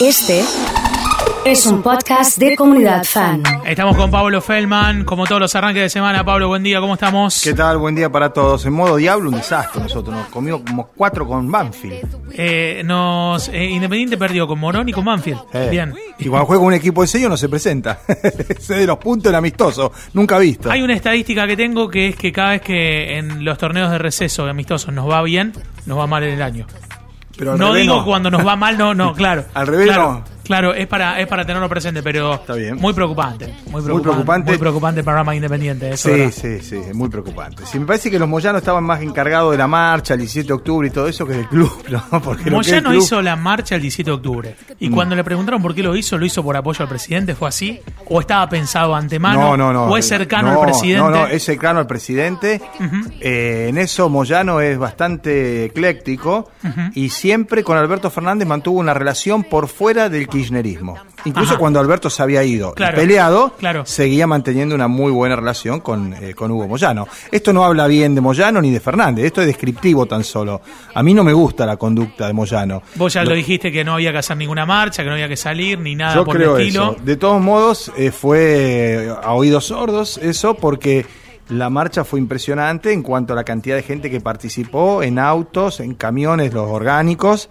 Este es un podcast de comunidad fan. Estamos con Pablo Feldman, como todos los arranques de semana. Pablo, buen día, ¿cómo estamos? ¿Qué tal? Buen día para todos. En modo diablo, un desastre nosotros. Nos comimos como cuatro con Banfield. Eh, nos, eh, Independiente perdió con Morón y con Banfield. Eh, Bien. Y cuando juega un equipo de sello no se presenta. Ese de los puntos el amistoso. Nunca visto. Hay una estadística que tengo que es que cada vez que en los torneos de receso de amistosos nos va bien, nos va mal en el año. Pero no revés digo cuando nos va mal, no, no, claro. Al revés claro, no. Claro, es para, es para tenerlo presente, pero Está bien. muy preocupante. Muy preocupante. preocupante. Muy preocupante el programa independiente. Eso, Sí, ¿verdad? sí, sí, es muy preocupante. Sí, me parece que los Moyanos estaban más encargados de la marcha el 17 de octubre y todo eso que del club, Moyano club- hizo la marcha el 17 de octubre. Mm. Y cuando le preguntaron por qué lo hizo, ¿lo hizo por apoyo al presidente? ¿Fue así? ¿O estaba pensado antemano? No, no, no. ¿O es cercano No, al presidente? No, no, es cercano al presidente. Eh, en eso Moyano es bastante ecléctico y siempre con Alberto Fernández mantuvo una relación por fuera del kirchnerismo. Incluso Ajá. cuando Alberto se había ido y peleado, claro. seguía manteniendo una muy buena relación con, eh, con Hugo Moyano. Esto no habla bien de Moyano ni de Fernández, esto es descriptivo tan solo. A mí no me gusta la conducta de Moyano. Vos ya lo, dijiste que no había que hacer ninguna marcha, que no había que salir, ni nada Yo por creo el estilo. eso. De todos modos, eh, fue a oídos sordos eso porque la marcha fue impresionante en cuanto a la cantidad de gente que participó en autos, en camiones, los orgánicos.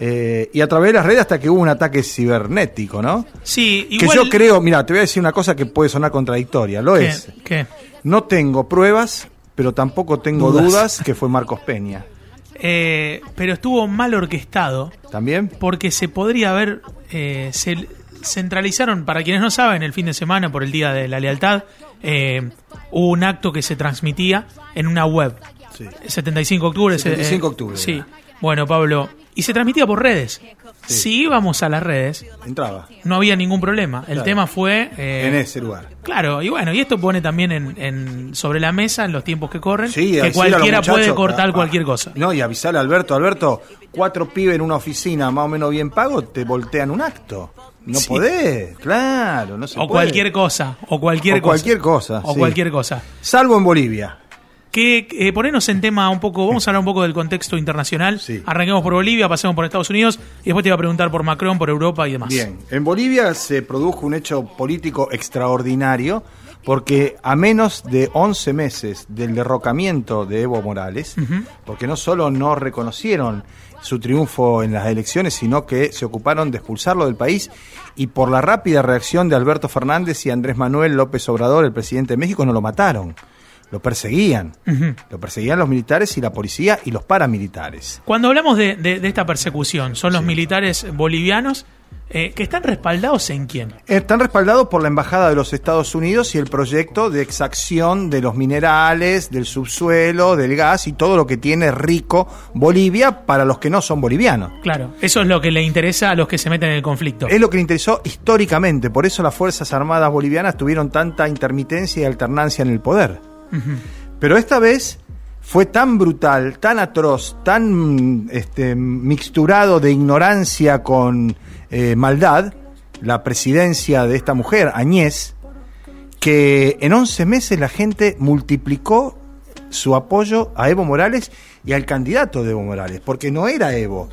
Eh, y a través de las redes hasta que hubo un ataque cibernético, ¿no? Sí, Que igual... yo creo, mira, te voy a decir una cosa que puede sonar contradictoria, lo ¿Qué? es. ¿Qué? No tengo pruebas, pero tampoco tengo Dudas. dudas, que fue Marcos Peña. Eh, pero estuvo mal orquestado ¿También? porque se podría haber... eh, se centralizaron, para quienes no saben, el fin de semana por el Día de la Lealtad, eh, hubo un acto que se transmitía en una web. Sí. 75 de octubre. se- 75 eh, de octubre Sí. era. Bueno, Pablo. Y se transmitía por redes. Si íbamos a las redes, Entraba. no había ningún problema. El Claro. tema fue... eh, en ese lugar. Claro, y bueno, y esto pone también en, en- sobre la mesa en los tiempos que corren Sí, que cualquiera muchachos, puede cortar ah, cualquier cosa. No, y avisarle a Alberto, Alberto, cuatro pibes en una oficina más o menos bien pago, te voltean un acto. No Sí. podés, claro, no se O puede. cualquier cosa, o cualquier O cosa. cualquier cosa, O sí. cualquier cosa. Salvo en Bolivia. Que eh, ponernos en tema un poco, vamos a hablar un poco del contexto internacional. Sí. Arranquemos por Bolivia, pasemos por Estados Unidos y después te iba a preguntar por Macron, por Europa y demás. Bien, en Bolivia se produjo un hecho político extraordinario porque a menos de 11 meses del derrocamiento de Evo Morales, porque no solo no reconocieron su triunfo en las elecciones, sino que se ocuparon de expulsarlo del país y por la rápida reacción de Alberto Fernández y Andrés Manuel López Obrador, el presidente de México, no lo mataron. Lo perseguían. Lo perseguían los militares y la policía y los paramilitares. Cuando hablamos de, de- de esta persecución, son los militares bolivianos eh, que están respaldados en quién? Están respaldados por la Embajada de los Estados Unidos y el proyecto de exacción de los minerales, del subsuelo, del gas y todo lo que tiene rico Bolivia para los que no son bolivianos. Claro, eso es lo que le interesa a los que se meten en el conflicto. Es lo que le interesó históricamente, por eso las Fuerzas Armadas bolivianas tuvieron tanta intermitencia y alternancia en el poder. Pero esta vez fue tan brutal, tan atroz, tan este, mixturado de ignorancia con eh, maldad, la presidencia de esta mujer, Añez, que en 11 meses la gente multiplicó su apoyo a Evo Morales y al candidato de Evo Morales, porque no era Evo.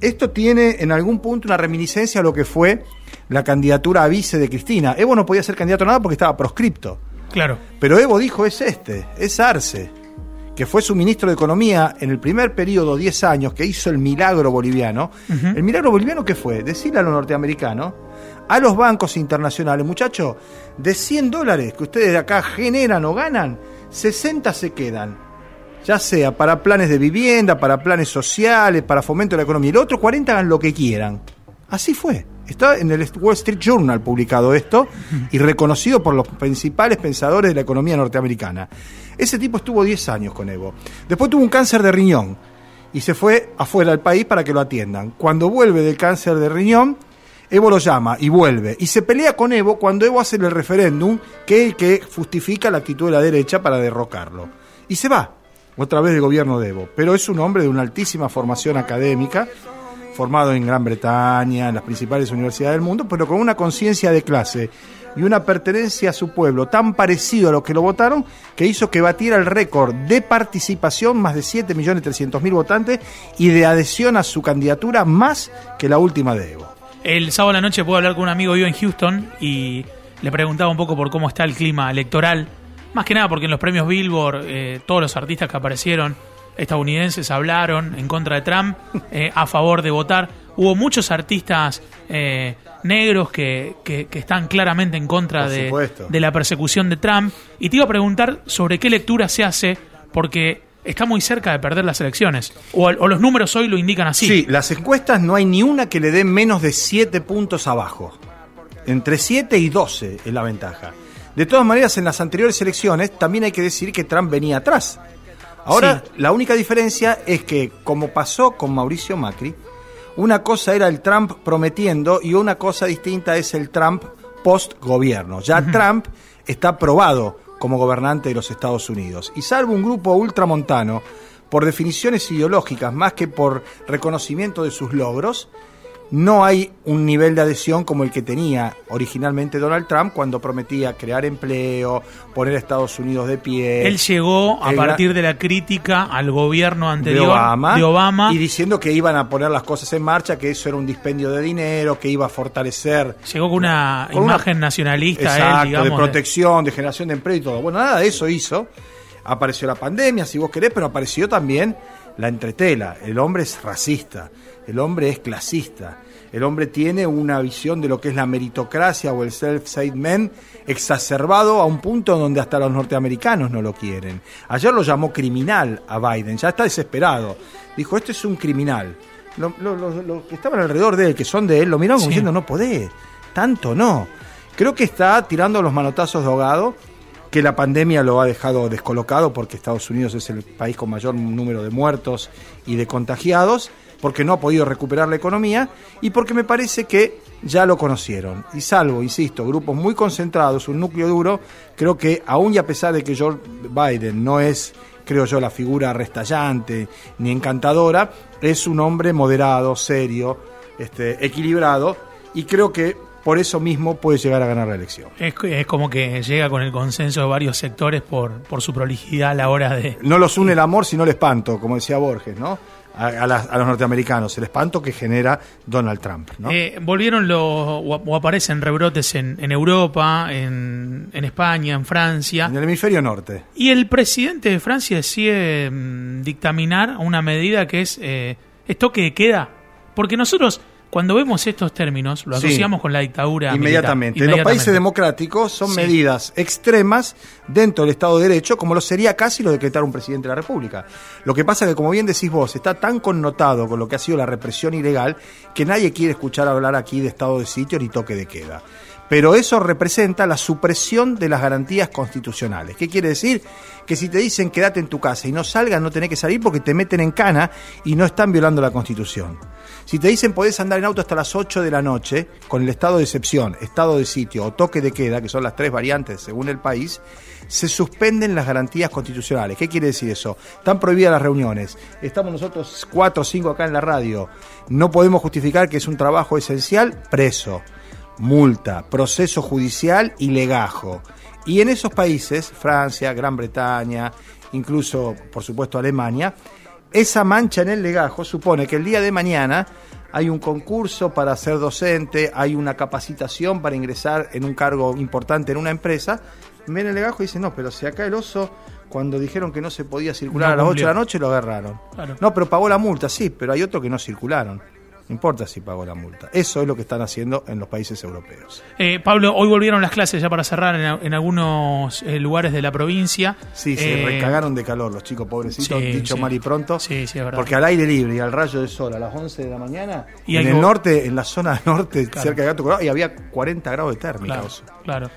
Esto tiene en algún punto una reminiscencia a lo que fue la candidatura a vice de Cristina. Evo no podía ser candidato a nada porque estaba proscripto. Claro. Pero Evo dijo, es este, es Arce, que fue su ministro de Economía en el primer periodo, 10 años, que hizo el milagro boliviano. ¿El milagro boliviano qué fue? Decirle a los norteamericanos, a los bancos internacionales, muchachos, de 100 dólares que ustedes de acá generan o ganan, 60 se quedan. Ya sea para planes de vivienda, para planes sociales, para fomento de la economía. Y los otros 40 hagan lo que quieran. Así fue. Está en el Wall Street Journal publicado esto y reconocido por los principales pensadores de la economía norteamericana. Ese tipo estuvo 10 años con Evo. Después tuvo un cáncer de riñón y se fue afuera del país para que lo atiendan. Cuando vuelve del cáncer de riñón, Evo lo llama y vuelve. Y se pelea con Evo cuando Evo hace el referéndum, que es el que justifica la actitud de la derecha para derrocarlo. Y se va, otra vez del gobierno de Evo. Pero es un hombre de una altísima formación académica, formado en Gran Bretaña, en las principales universidades del mundo, pero con una conciencia de clase y una pertenencia a su pueblo tan parecido a los que lo votaron que hizo que batiera el récord de participación, más de 7.300.000 votantes, y de adhesión a su candidatura más que la última de Evo. El sábado a la noche pude hablar con un amigo vivo en Houston y le preguntaba un poco por cómo está el clima electoral. Más que nada porque en los premios Billboard eh, todos los artistas que aparecieron estadounidenses hablaron en contra de Trump, eh, a favor de votar. Hubo muchos artistas eh, negros que, que, que están claramente en contra de la persecución de Trump. Y te iba a preguntar sobre qué lectura se hace, porque está muy cerca de perder las elecciones. O, o los números hoy lo indican así. Sí, las encuestas no hay ni una que le dé menos de 7 puntos abajo. Entre 7 y 12 es la ventaja. De todas maneras, en las anteriores elecciones también hay que decir que Trump venía atrás. Ahora, la única diferencia es que, como pasó con Mauricio Macri, una cosa era el Trump prometiendo y una cosa distinta es el Trump post-gobierno. Ya Trump está probado como gobernante de los Estados Unidos. Y salvo un grupo ultramontano, por definiciones ideológicas más que por reconocimiento de sus logros, no hay un nivel de adhesión como el que tenía originalmente Donald Trump cuando prometía crear empleo, poner a Estados Unidos de pie. Él llegó a partir de la crítica al gobierno de anterior Obama, de Obama. y diciendo que iban a poner las cosas en marcha, que eso era un dispendio de dinero, que iba a fortalecer Llegó con una con una- imagen nacionalista, Exacto, él, digamos. de protección, de generación de empleo y todo. Bueno, nada de eso hizo. Apareció la pandemia, si vos querés, pero apareció también la entretela. El hombre es racista, el hombre es clasista, el hombre tiene una visión de lo que es la meritocracia o el self-made man exacerbado a un punto donde hasta los norteamericanos no lo quieren. Ayer lo llamó criminal a Biden, ya está desesperado. Dijo, esto es un criminal. Lo- lo- lo- Los que estaban alrededor de él, que son de él, lo miraron como diciendo, no podés, tanto no. Creo que está tirando los manotazos de ahogado, que la pandemia lo ha dejado descolocado porque Estados Unidos es el país con mayor número de muertos y de contagiados, porque no ha podido recuperar la economía y porque me parece que ya lo conocieron. Y salvo, insisto, grupos muy concentrados, un núcleo duro, creo que aún y a pesar de que George Biden no es, creo yo, la figura restallante ni encantadora, es un hombre moderado, serio, este, equilibrado y creo que por eso mismo puede llegar a ganar la elección. Es, es como que llega con el consenso de varios sectores por, por su prolijidad a la hora de... No los une el amor, sino el espanto, como decía Borges, ¿no? A, a las- a los norteamericanos, el espanto que genera Donald Trump, ¿no? Eh, volvieron los, o, o aparecen rebrotes en, en Europa, en, en España, en Francia. en el hemisferio norte. Y el presidente de Francia decide mm, dictaminar una medida que es, eh, es toque de queda. Porque nosotros, cuando vemos estos términos, lo Sí. asociamos con la dictadura. militar. Inmediatamente. En los países democráticos son Sí. medidas extremas dentro del Estado de Derecho, como lo sería casi lo de decretar un presidente de la República. Lo que pasa es que, como bien decís vos, está tan connotado con lo que ha sido la represión ilegal que nadie quiere escuchar hablar aquí de estado de sitio ni toque de queda. Pero eso representa la supresión de las garantías constitucionales. ¿Qué quiere decir? Que si te dicen quédate en tu casa y no salgas, no tenés que salir porque te meten en cana y no están violando la Constitución. Si te dicen podés andar en auto hasta las 8 de la noche, con el estado de excepción, estado de sitio o toque de queda, que son las tres variantes según el país, se suspenden las garantías constitucionales. ¿Qué quiere decir eso? Están prohibidas las reuniones. Estamos nosotros cuatro o cinco acá en la radio. No podemos justificar que es un trabajo esencial, preso multa, proceso judicial y legajo. Y en esos países, Francia, Gran Bretaña, incluso, por supuesto, Alemania, esa mancha en el legajo supone que el día de mañana hay un concurso para ser docente, hay una capacitación para ingresar en un cargo importante en una empresa. Ven el legajo y dicen, no, pero si acá el oso, cuando dijeron que no se podía circular No a las 8 cumplió. de la noche, lo agarraron. Claro. No, pero pagó la multa, sí, pero hay otros que no circularon. No importa si pagó la multa. Eso es lo que están haciendo en los países europeos. Eh, Pablo, hoy volvieron las clases ya para cerrar en, en algunos eh, lugares de la provincia. Sí, se Eh, recagaron de calor los chicos pobrecitos, sí, dicho sí. mal y pronto. Sí, sí, es verdad. Porque al aire libre y al rayo de sol a las 11 de la mañana, Y en el norte, en la zona norte, Claro. cerca de Gato Colorado, y había 40 grados de térmica. Claro, claro.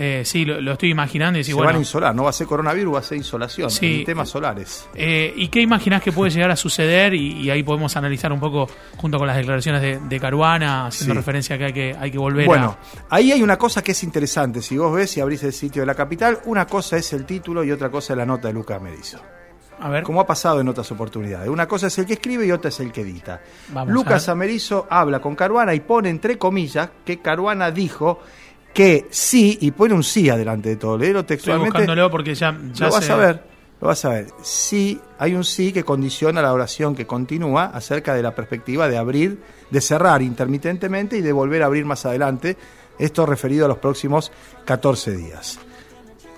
Eh, sí, lo, lo estoy imaginando y Se sí, van a bueno. insolar, no va a ser coronavirus, va a ser insolación, Sí. en temas solares. Eh, ¿Y qué imaginás que puede llegar a suceder? Y, y ahí podemos analizar un poco, junto con las declaraciones de, de Caruana, haciendo Sí. referencia a que hay que, hay que volver Bueno, a. ahí hay una cosa que es interesante. Si vos ves y abrís el sitio de la capital, una cosa es el título y otra cosa es la nota de Lucas Merizo. A ver. Como ha pasado en otras oportunidades. Una cosa es el que escribe y otra es el que edita. Vamos Lucas. Amerizo habla con Caruana y pone entre comillas que Caruana dijo que sí, y pone un sí adelante de todo. Estoy textualmente. buscándolo porque ya, ya Lo vas se- a ver. lo vas a ver. Sí, hay un sí que condiciona la oración que continúa acerca de la perspectiva de abrir, de cerrar intermitentemente y de volver a abrir más adelante. Esto referido a los próximos 14 días.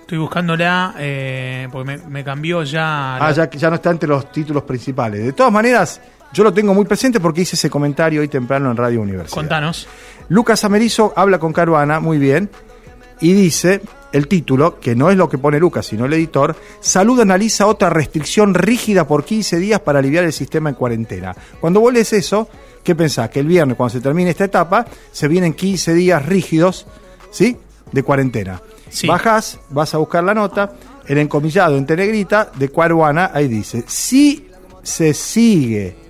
Estoy buscándola eh, porque me, me cambió ya. Ah, la- ya, ya no está entre los títulos principales. De todas maneras, yo lo tengo muy presente porque hice ese comentario hoy temprano en Radio Universidad. Contanos. Lucas Amerizo habla con Caruana, muy bien, y dice el título, que no es lo que pone Lucas, sino el editor, Salud analiza otra restricción rígida por 15 días para aliviar el sistema en cuarentena. Cuando vos lees eso, ¿qué pensás? Que el viernes, cuando se termine esta etapa, se vienen 15 días rígidos, ¿sí? De cuarentena. Sí. Bajás, vas a buscar la nota, el encomillado en negrita de Caruana, ahí dice, si se sigue...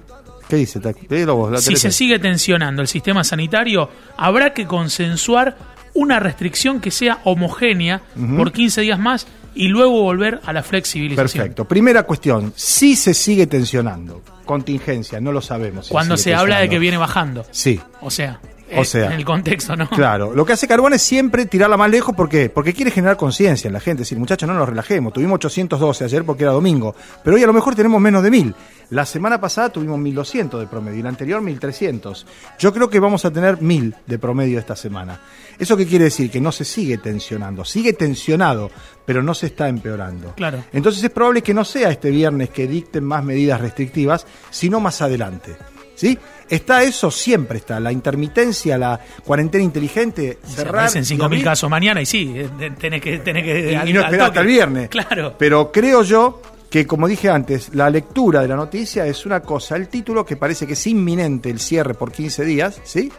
¿Qué dice? Vos, la Si se sigue tensionando el sistema sanitario, habrá que consensuar una restricción que sea homogénea por 15 días más y luego volver a la flexibilización. Perfecto. Primera cuestión, si se sigue tensionando, contingencia, no lo sabemos. si Cuando se habla de que viene bajando. Sí, O sea, O eh, sea. en el contexto, ¿no? claro. Lo que hace Carbón es siempre tirarla más lejos, ¿por qué? Porque quiere generar conciencia en la gente, decir, muchachos, no nos relajemos, tuvimos 812 ayer porque era domingo, pero hoy a lo mejor tenemos menos de 1000. La semana pasada tuvimos 1200 de promedio y la anterior 1300. Yo creo que vamos a tener 1000 de promedio esta semana. ¿Eso qué quiere decir? Que no se sigue tensionando, sigue tensionado, pero no se está empeorando. Claro. Entonces es probable que no sea este viernes que dicten más medidas restrictivas, sino más adelante. ¿Sí? Está eso, siempre está. La intermitencia, la cuarentena inteligente, Se cerrar. aparecen 5.000 abrir, casos mañana y sí, eh, te- tenés que... Tenés que y, al- y no esperar hasta el viernes. Claro. Pero creo yo que, como dije antes, la lectura de la noticia es una cosa, el título que parece que es inminente el cierre por 15 días, ¿sí?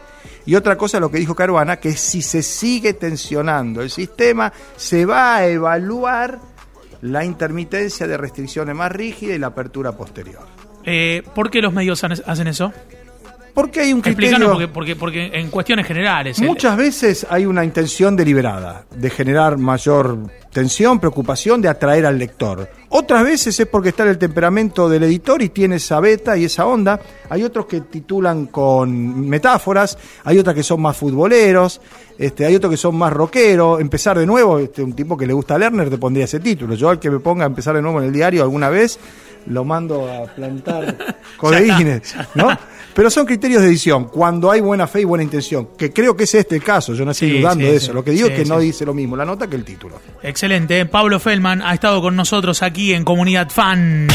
Y otra cosa, lo que dijo Caruana, que si se sigue tensionando el sistema, se va a evaluar la intermitencia de restricciones más rígidas y la apertura posterior. Eh, ¿Por qué los medios hacen eso? Porque hay un criterio... Porque, porque, porque en cuestiones generales... el- Muchas veces hay una intención deliberada de generar mayor tensión, preocupación, de atraer al lector. Otras veces es porque está en el temperamento del editor y tiene esa beta y esa onda. Hay otros que titulan con metáforas, hay otras que son más futboleros, este, hay otros que son más rockeros. Empezar de nuevo, este, un tipo que le gusta a Lerner te pondría ese título. Yo al que me ponga a empezar de nuevo en el diario alguna vez, lo mando a plantar codeínes, ¿no? Pero son criterios de edición, cuando hay buena fe y buena intención, que creo que es este el caso, yo no estoy Sí, dudando sí, de sí. eso. Lo que digo es que no dice lo mismo la nota que el título. Excelente. Pablo Feldman ha estado con nosotros aquí en Comunidad Fan.